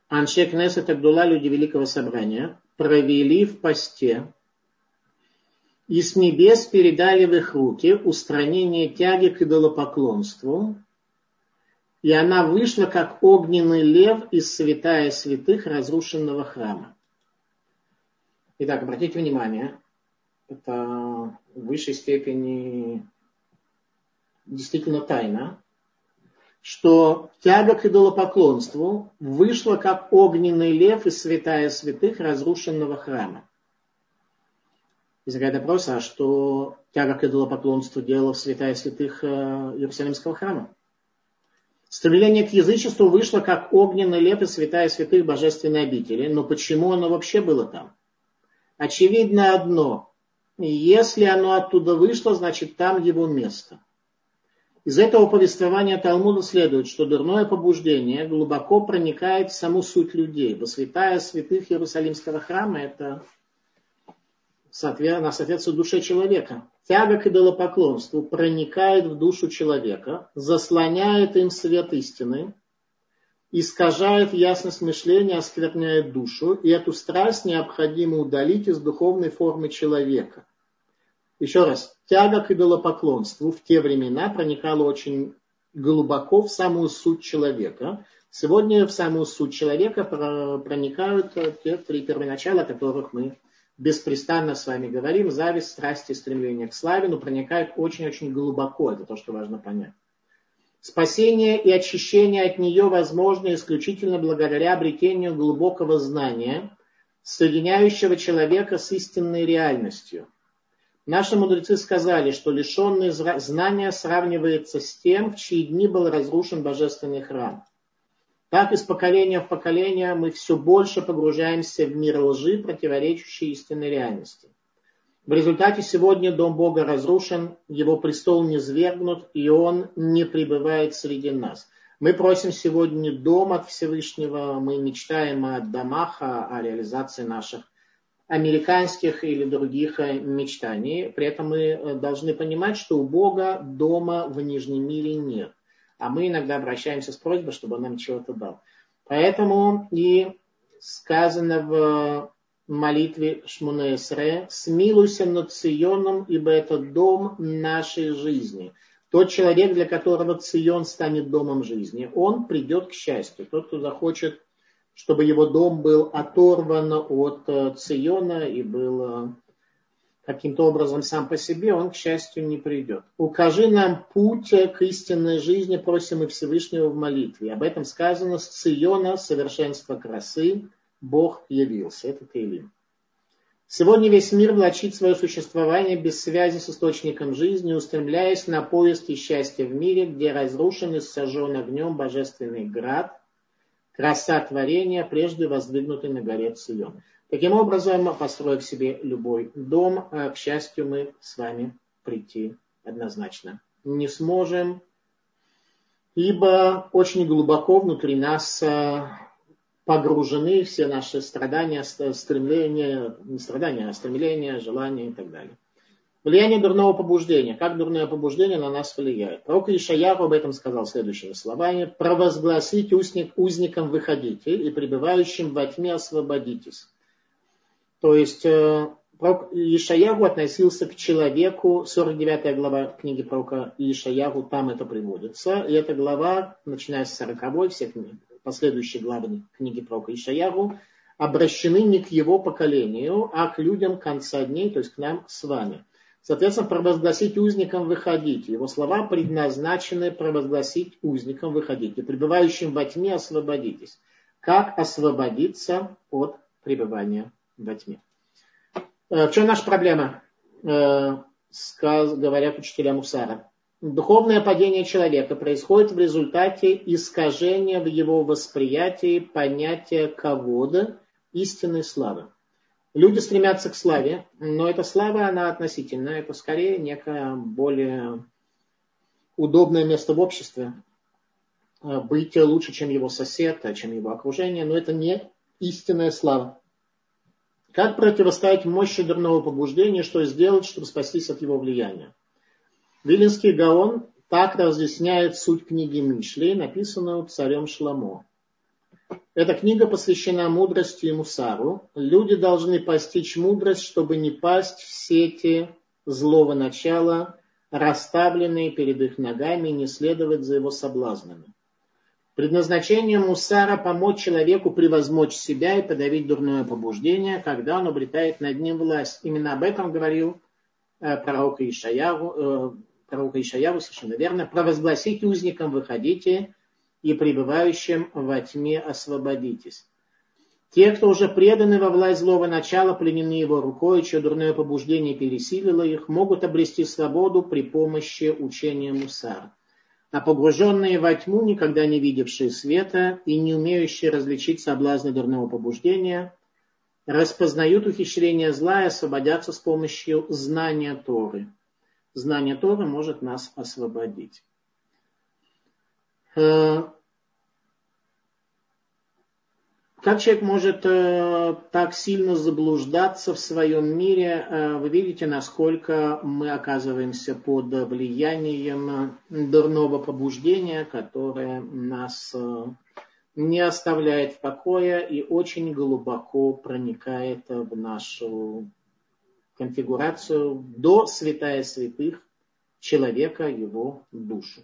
Анше Кнесет Абдулла, люди Великого Собрания, провели в посте и с небес передали в их руки устранение тяги к идолопоклонству, и она вышла, как огненный лев из святая святых разрушенного храма. Итак, обратите внимание, это в высшей степени действительно тайна, что тяга к идолопоклонству вышла как огненный лев из святая святых разрушенного храма. Возникает вопрос, а что тяга к идолопоклонству делала в святая святых э, Иерусалимского храма? Стремление к язычеству вышло как огненный лев из святая святых божественной обители. Но почему оно вообще было там? Очевидно одно. Если оно оттуда вышло, значит там его место – из этого повествования Талмуда следует, что дурное побуждение глубоко проникает в саму суть людей. Святая святых Иерусалимского храма это она соответствует душе человека. Тяга к идолопоклонству проникает в душу человека, заслоняет им свет истины, искажает ясность мышления, оскверняет душу, и эту страсть необходимо удалить из духовной формы человека. Еще раз, тяга к идолопоклонству в те времена проникала очень глубоко в самую суть человека. Сегодня в самую суть человека проникают те три первоначала, о которых мы беспрестанно с вами говорим. Зависть, страсть и стремление к славе, но проникают очень-очень глубоко. Это то, что важно понять. Спасение и очищение от нее возможно исключительно благодаря обретению глубокого знания, соединяющего человека с истинной реальностью – Наши мудрецы сказали, что лишенный знания сравнивается с тем, в чьи дни был разрушен божественный храм. Так из поколения в поколение мы все больше погружаемся в мир лжи, противоречащей истинной реальности. В результате сегодня Дом Бога разрушен, его престол не свергнут, и он не пребывает среди нас. Мы просим сегодня дом от Всевышнего, мы мечтаем о домах, о реализации наших американских или других э, мечтаний. При этом мы э, должны понимать, что у Бога дома в Нижнем мире нет. А мы иногда обращаемся с просьбой, чтобы он нам чего-то дал. Поэтому и сказано в молитве Шмунесре, «Смилуйся над Ционом, ибо это дом нашей жизни». Тот человек, для которого Цион станет домом жизни, он придет к счастью. Тот, кто захочет чтобы его дом был оторван от э, Циона и был э, каким-то образом сам по себе, он, к счастью, не придет. Укажи нам путь к истинной жизни, просим и Всевышнего в молитве. Об этом сказано с Циона, совершенство красы, Бог явился. Это Тейлим. Сегодня весь мир влачит свое существование без связи с источником жизни, устремляясь на поиски счастья в мире, где разрушен и сожжен огнем божественный град, краса творения, прежде воздвигнутый на горе Цион. Таким образом, построив себе любой дом, э, к счастью, мы с вами прийти однозначно не сможем, ибо очень глубоко внутри нас э, погружены все наши страдания, стремления, не страдания, а стремления, желания и так далее. Влияние дурного побуждения. Как дурное побуждение на нас влияет? Пророк Ишаяху об этом сказал следующими словами. «Провозгласить узник, узникам выходите и пребывающим во тьме освободитесь». То есть э, пророк Ишаягу относился к человеку, 49 глава книги пророка Ишаягу, там это приводится. И эта глава, начиная с 40 все последующие главы книги пророка Ишаягу, обращены не к его поколению, а к людям конца дней, то есть к нам с вами. Соответственно, провозгласить узникам выходить. Его слова предназначены провозгласить узникам выходить. И пребывающим во тьме освободитесь. Как освободиться от пребывания во тьме. Э, в чем наша проблема? Э, говорят учителя Мусара. Духовное падение человека происходит в результате искажения в его восприятии понятия кого-то истинной славы. Люди стремятся к славе, но эта слава, она относительная, это скорее некое более удобное место в обществе. Э, быть лучше, чем его сосед, чем его окружение, но это не истинная слава. Как противостоять мощи дурного побуждения, что сделать, чтобы спастись от его влияния? Вилинский Гаон так разъясняет суть книги Мишли, написанную царем Шламо. Эта книга посвящена мудрости и мусару. Люди должны постичь мудрость, чтобы не пасть в сети злого начала, расставленные перед их ногами, и не следовать за его соблазнами. Предназначение мусара – помочь человеку превозмочь себя и подавить дурное побуждение, когда он обретает над ним власть. Именно об этом говорил э, пророк Ишаяру, э, пророк Ишаяру, совершенно верно. «Провозгласите узникам выходите, и пребывающим во тьме освободитесь». Те, кто уже преданы во власть злого начала, пленены его рукой, чье дурное побуждение пересилило их, могут обрести свободу при помощи учения мусара а погруженные во тьму, никогда не видевшие света и не умеющие различить соблазны дурного побуждения, распознают ухищрения зла и освободятся с помощью знания Торы. Знание Торы может нас освободить. Э, как человек может э, так сильно заблуждаться в своем мире? Э, вы видите, насколько мы оказываемся под влиянием дурного побуждения, которое нас э, не оставляет в покое и очень глубоко проникает в нашу конфигурацию до святая святых человека, его душу.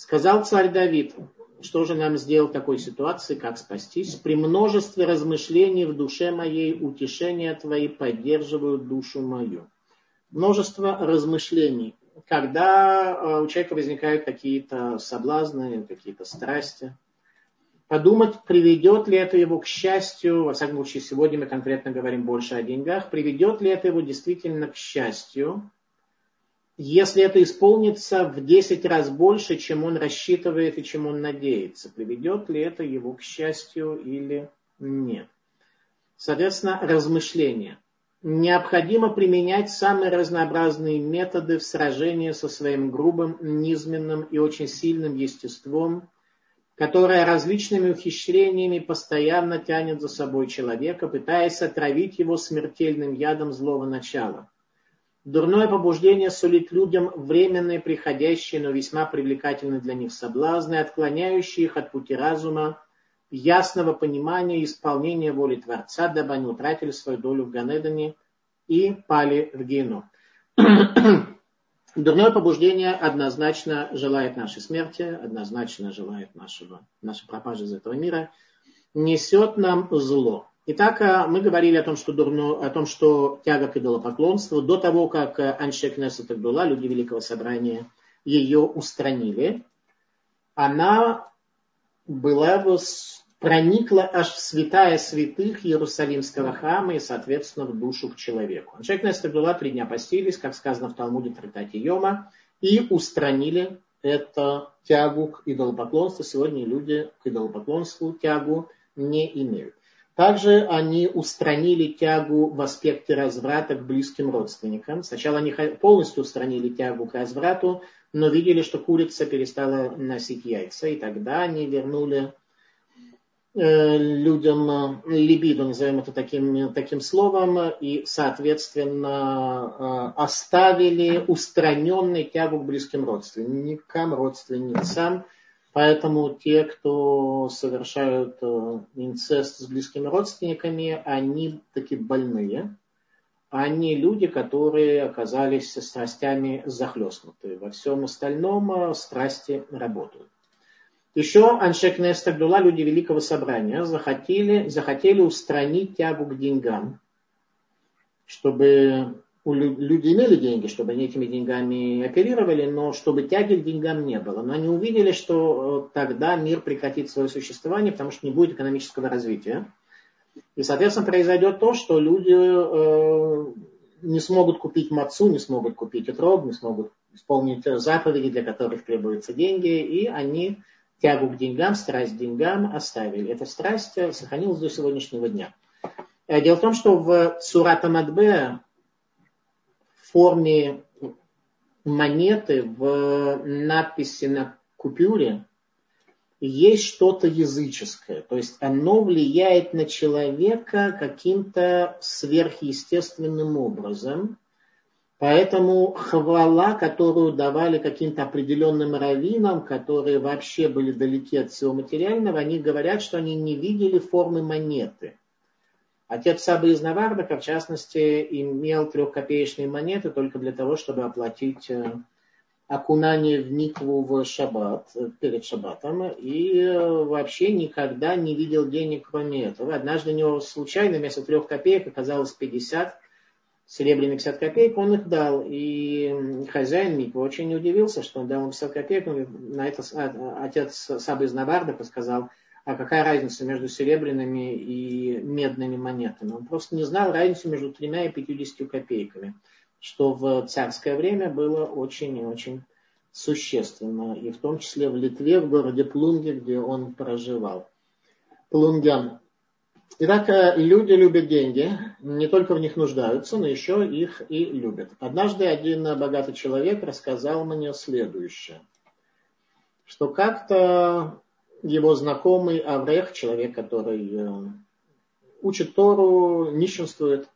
Сказал царь Давид, что же нам сделать в такой ситуации, как спастись? При множестве размышлений в душе моей утешения твои поддерживают душу мою. Множество размышлений. Когда э, у человека возникают какие-то соблазны, какие-то страсти, подумать, приведет ли это его к счастью, во всяком случае, сегодня мы конкретно говорим больше о деньгах, приведет ли это его действительно к счастью, если это исполнится в 10 раз больше, чем он рассчитывает и чем он надеется, приведет ли это его к счастью или нет. Соответственно, размышления. Необходимо применять самые разнообразные методы в сражении со своим грубым, низменным и очень сильным естеством, которое различными ухищрениями постоянно тянет за собой человека, пытаясь отравить его смертельным ядом злого начала – Дурное побуждение сулит людям временные, приходящие, но весьма привлекательные для них соблазны, отклоняющие их от пути разума, ясного понимания и исполнения воли Творца, дабы они утратили свою долю в Ганедане и пали в Гену. Дурное побуждение однозначно желает нашей смерти, однозначно желает нашего, нашей пропажи из этого мира, несет нам зло. Итак, э, мы говорили о том, что, дурно, о том, что тяга к идолопоклонству, до того, как э, Аншек Несет была, люди Великого Собрания, ее устранили, она была проникла аж в святая святых Иерусалимского храма и, соответственно, в душу к человеку. Человек Нестагула три дня постились, как сказано в Талмуде Тритати Йома, и устранили это тягу к идолопоклонству. Сегодня люди к идолопоклонству тягу не имеют. Также они устранили тягу в аспекте разврата к близким родственникам. Сначала они полностью устранили тягу к разврату, но видели, что курица перестала носить яйца, и тогда они вернули э, людям э, либидо, назовем это таким, таким словом, и, соответственно, э, оставили устраненной тягу к близким родственникам, родственницам, Поэтому те, кто совершают э, инцест с близкими родственниками, они таки больные. Они люди, которые оказались страстями захлестнуты. Во всем остальном э, страсти работают. Еще Аншек Нестагдула, люди Великого Собрания, захотели, захотели устранить тягу к деньгам, чтобы у люди имели деньги, чтобы они этими деньгами оперировали, но чтобы тяги к деньгам не было. Но они увидели, что э, тогда мир прекратит свое существование, потому что не будет экономического развития. И, соответственно, произойдет то, что люди э, не смогут купить мацу, не смогут купить отрог, не смогут исполнить заповеди, для которых требуются деньги, и они тягу к деньгам, страсть к деньгам оставили. Эта страсть сохранилась до сегодняшнего дня. Э, дело в том, что в Сурата Мадбе форме монеты, в надписи на купюре есть что-то языческое. То есть оно влияет на человека каким-то сверхъестественным образом. Поэтому хвала, которую давали каким-то определенным раввинам, которые вообще были далеки от всего материального, они говорят, что они не видели формы монеты. Отец Сабы из Навардака, в частности, имел трехкопеечные монеты только для того, чтобы оплатить э, окунание в микву в шаббат, э, перед шаббатом, и э, вообще никогда не видел денег кроме этого. Однажды у него случайно вместо трех копеек оказалось 50 серебряных 50 копеек, он их дал. И хозяин миквы очень удивился, что он дал ему 50 копеек. На это а, отец Сабы из Навардака сказал, а какая разница между серебряными и медными монетами. Он просто не знал разницу между тремя и пятьюдесятью копейками, что в царское время было очень и очень существенно, и в том числе в Литве, в городе Плунге, где он проживал. Плунгян. Итак, э, люди любят деньги, не только в них нуждаются, но еще их и любят. Однажды один богатый человек рассказал мне следующее, что как-то его знакомый Аврех, человек, который э, учит Тору, нищенствует.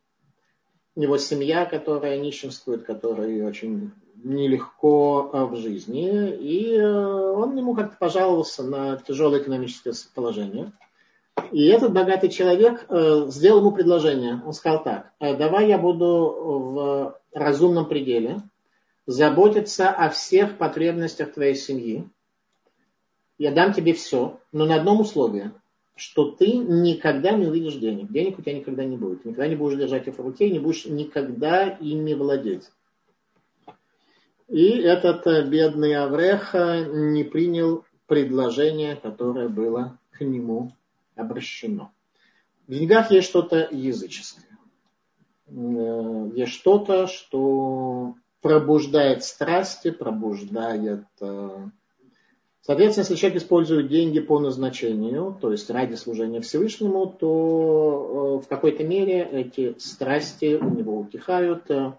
Его семья, которая нищенствует, которой очень нелегко э, в жизни. И э, он ему как-то пожаловался на тяжелое экономическое положение. И этот богатый человек сделал ему предложение. Он сказал так, давай я буду в разумном пределе заботиться о всех потребностях твоей семьи я дам тебе все, но на одном условии, что ты никогда не увидишь денег. Денег у тебя никогда не будет. никогда не будешь держать их в руке, не будешь никогда ими владеть. И этот э, бедный Аврех э, не принял предложение, которое было к нему обращено. В деньгах есть что-то языческое. Э, есть что-то, что пробуждает страсти, пробуждает Соответственно, если человек использует деньги по назначению, то есть ради служения Всевышнему, то э, в какой-то мере эти страсти у него утихают, э,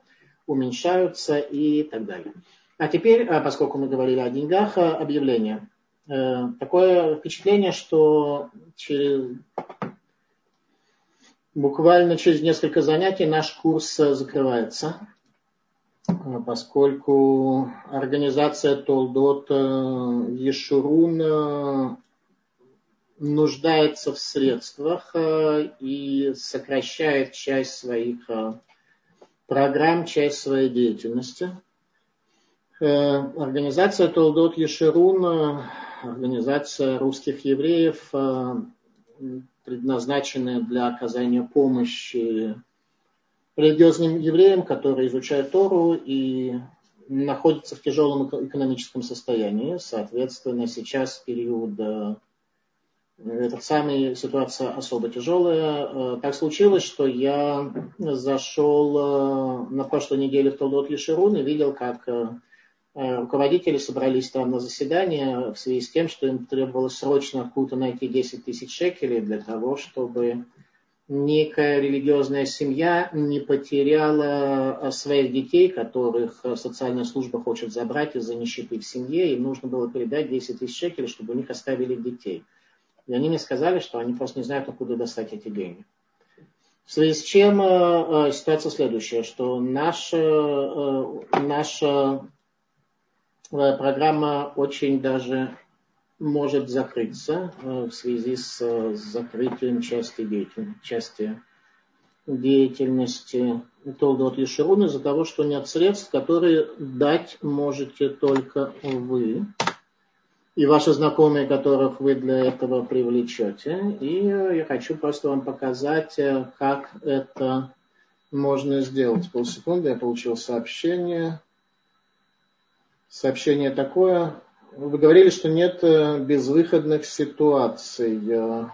уменьшаются и так далее. А теперь, э, поскольку мы говорили о деньгах, объявление. Такое впечатление, что через, буквально через несколько занятий наш курс закрывается поскольку организация Толдот э, Ешурун э, нуждается в средствах э, и сокращает часть своих программ, часть своей деятельности. Организация Толдот Ешерун, организация русских евреев, предназначенная для оказания помощи религиозным евреям, которые изучают Тору и находятся в тяжелом экономическом состоянии. Соответственно, сейчас период Эта самая ситуация особо тяжелая. Так случилось, что я зашел на прошлой неделе в Толдот Лишерун и видел, как руководители собрались там на заседание в связи с тем, что им требовалось срочно откуда-то найти 10 тысяч шекелей для того, чтобы некая религиозная семья не потеряла э, своих детей, которых э, социальная служба хочет забрать из-за нищеты в семье. Им нужно было передать 10 тысяч шекелей, чтобы у них оставили детей. И они мне сказали, что они просто не знают, откуда достать эти деньги. В связи с чем э, ситуация следующая, что наша, наша программа очень даже может закрыться э, в связи с э, закрытием части, деятельности, части деятельности Толдот Ешерун из-за того, что нет средств, которые дать можете только вы и ваши знакомые, которых вы для этого привлечете. И э, я хочу просто вам показать, как это можно сделать. Полсекунды я получил сообщение. Сообщение такое. Вы говорили, что нет э, безвыходных ситуаций. Э,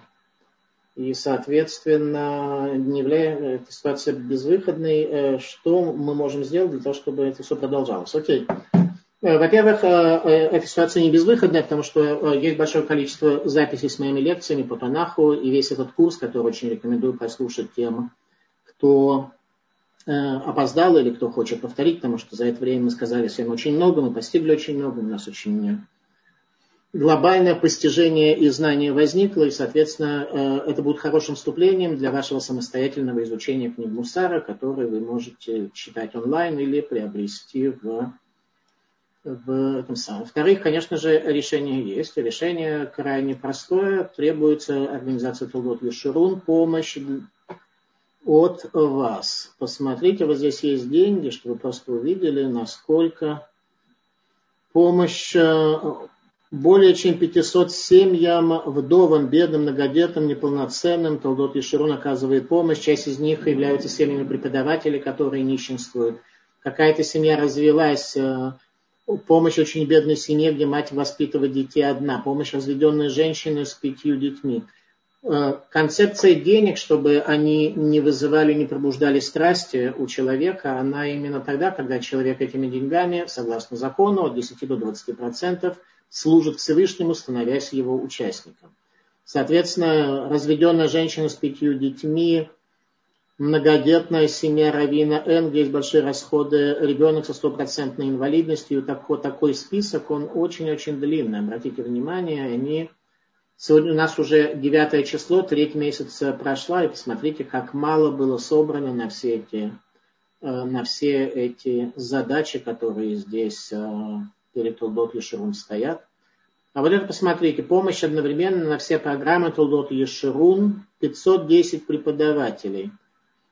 и, соответственно, не является эта ситуация безвыходной. Э, что мы можем сделать для того, чтобы это все продолжалось? Окей. Во-первых, эта ситуация не безвыходная, потому что есть большое количество записей с моими лекциями по Танаху и весь этот курс, который очень рекомендую послушать тем, кто опоздал или кто хочет повторить, потому что за это время мы сказали всем очень много, мы постигли очень много, у нас очень глобальное постижение и знание возникло, и, соответственно, э, это будет хорошим вступлением для вашего самостоятельного изучения книг Мусара, который вы можете читать онлайн или приобрести в, в этом самом. Во-вторых, конечно же, решение есть. Решение крайне простое. Требуется организация Толдот Лешурун, помощь от вас. Посмотрите, вот здесь есть деньги, чтобы просто увидели, насколько помощь э, более чем 500 семьям, вдовам, бедным, многодетным, неполноценным. Толдот Иширун оказывает помощь. Часть из них являются семьями преподавателей, которые нищенствуют. Какая-то семья развелась. Э, помощь очень бедной семье, где мать воспитывает детей одна. Помощь разведенной женщины с пятью детьми. Э, концепция денег, чтобы они не вызывали, не пробуждали страсти у человека, она именно тогда, когда человек этими деньгами, согласно закону, от 10 до 20 процентов – служит Всевышнему, становясь его участником. Соответственно, разведенная женщина с пятью детьми, многодетная семья Равина Н, где есть большие расходы, ребенок со стопроцентной инвалидностью, такой, такой список, он очень-очень длинный. Обратите внимание, они... Сегодня у нас уже девятое число, треть месяца прошла, и посмотрите, как мало было собрано на все эти, э, на все эти задачи, которые здесь э, перед Толдот Ешерун стоят. А вот это посмотрите, помощь одновременно на все программы Толдот Ешерун, 510 преподавателей.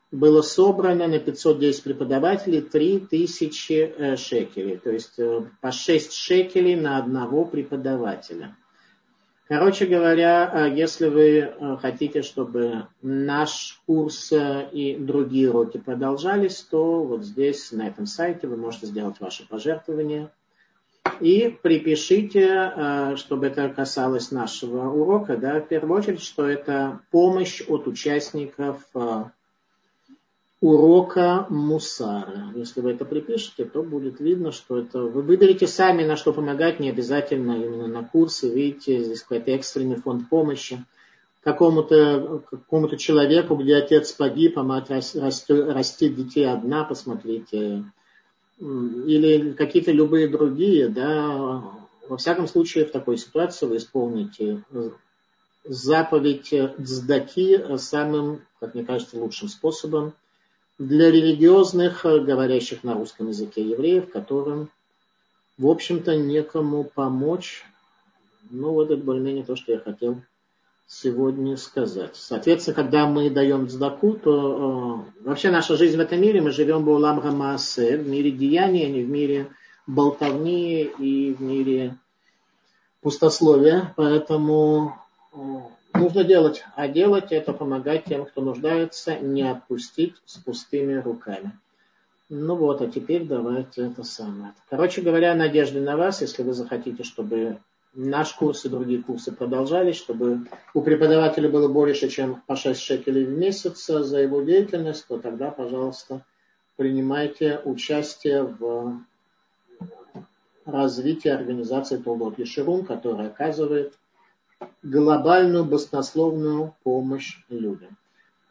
Было собрано на 510 преподавателей 3000 э, шекелей, то есть по 6 шекелей на одного преподавателя. Короче говоря, э, если вы хотите, чтобы наш курс и другие уроки продолжались, то вот здесь, на этом сайте, вы можете сделать ваши пожертвования – и припишите, э, чтобы это касалось нашего урока, да, в первую очередь, что это помощь от участников э, урока Мусара. Если вы это припишете, то будет видно, что это... Вы выберете сами, на что помогать, не обязательно именно на курсы. Видите, здесь какой-то экстренный фонд помощи какому-то какому человеку, где отец погиб, а мать растет детей одна, посмотрите, или какие-то любые другие, да, во всяком случае в такой ситуации вы исполните заповедь Цдаки самым, как мне кажется, лучшим способом для религиозных, говорящих на русском языке евреев, которым, в общем-то, некому помочь. Ну, вот это более-менее то, что я хотел сегодня сказать. Соответственно, когда мы даем сдаку, то э, вообще наша жизнь в этом мире, мы живем в Улам Рамаасе, в мире деяния, а не в мире болтовни и в мире пустословия. Поэтому э, нужно делать. А делать это помогать тем, кто нуждается, не отпустить с пустыми руками. Ну вот, а теперь давайте это самое. Короче говоря, надежды на вас, если вы захотите, чтобы наш курс и другие курсы продолжались, чтобы у преподавателя было больше, чем по 6 шекелей в месяц за его деятельность, то тогда, пожалуйста, принимайте участие в развитии организации Толдот Ешерун, которая оказывает глобальную баснословную помощь людям.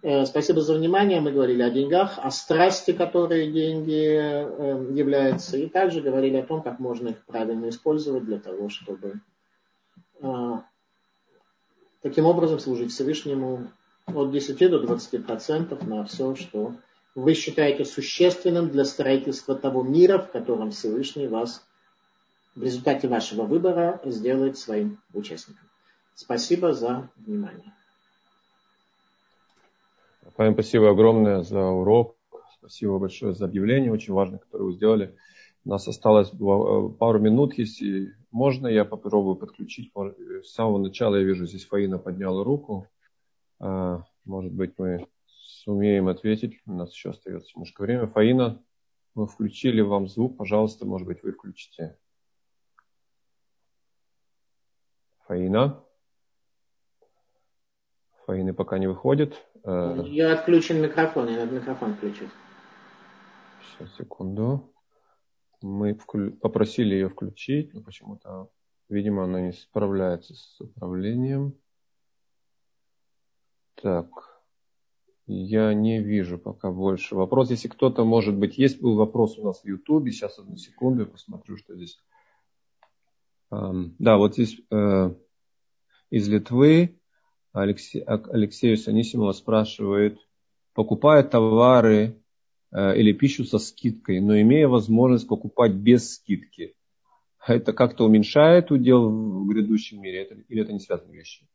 Э, спасибо за внимание. Мы говорили о деньгах, о страсти, которые деньги э, являются, и также говорили о том, как можно их правильно использовать для того, чтобы э, таким образом служить Всевышнему от 10 до 20 процентов на все, что вы считаете существенным для строительства того мира, в котором Всевышний вас в результате вашего выбора сделает своим участником. Спасибо за внимание. Павел, спасибо огромное за урок. Спасибо большое за объявление, очень важное, которое вы сделали. У нас осталось пару минут, если можно, я попробую подключить. С самого начала я вижу, здесь Фаина подняла руку. А, может быть, мы сумеем ответить. У нас еще остается немножко времени. Фаина, мы включили вам звук. Пожалуйста, может быть, вы включите. Фаина. Фаины пока не выходит. Э, я отключен микрофон, я надо микрофон включить. Сейчас, секунду. Мы попросили ее включить, но почему-то, видимо, она не справляется с управлением. Так, я не вижу пока больше вопрос. Если кто-то, может быть, есть был вопрос у нас в Ютубе, сейчас одну секунду, я посмотрю, что здесь. Да, вот здесь э, из Литвы Алексей, Алексею Санисимова спрашивает, покупая товары э, или пищу со скидкой, но имея возможность покупать без скидки, это как-то уменьшает удел в грядущем мире это, или это не связанные вещи?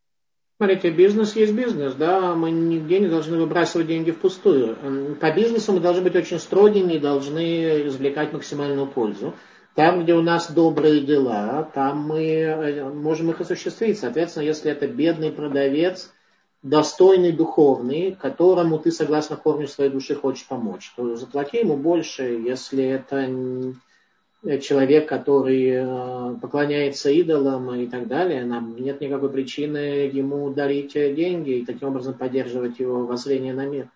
Смотрите, бизнес есть бизнес, да, мы нигде не должны выбрасывать деньги впустую. По бизнесу мы должны быть очень строгими и должны извлекать максимальную пользу. Там, где у нас добрые дела, там мы э, можем их осуществить. Соответственно, если это бедный продавец, достойный духовный, которому ты, согласно корню своей души, хочешь помочь, то заплати ему больше, если это человек, который э, поклоняется идолам и так далее, нам нет никакой причины ему дарить деньги и таким образом поддерживать его воззрение на мир.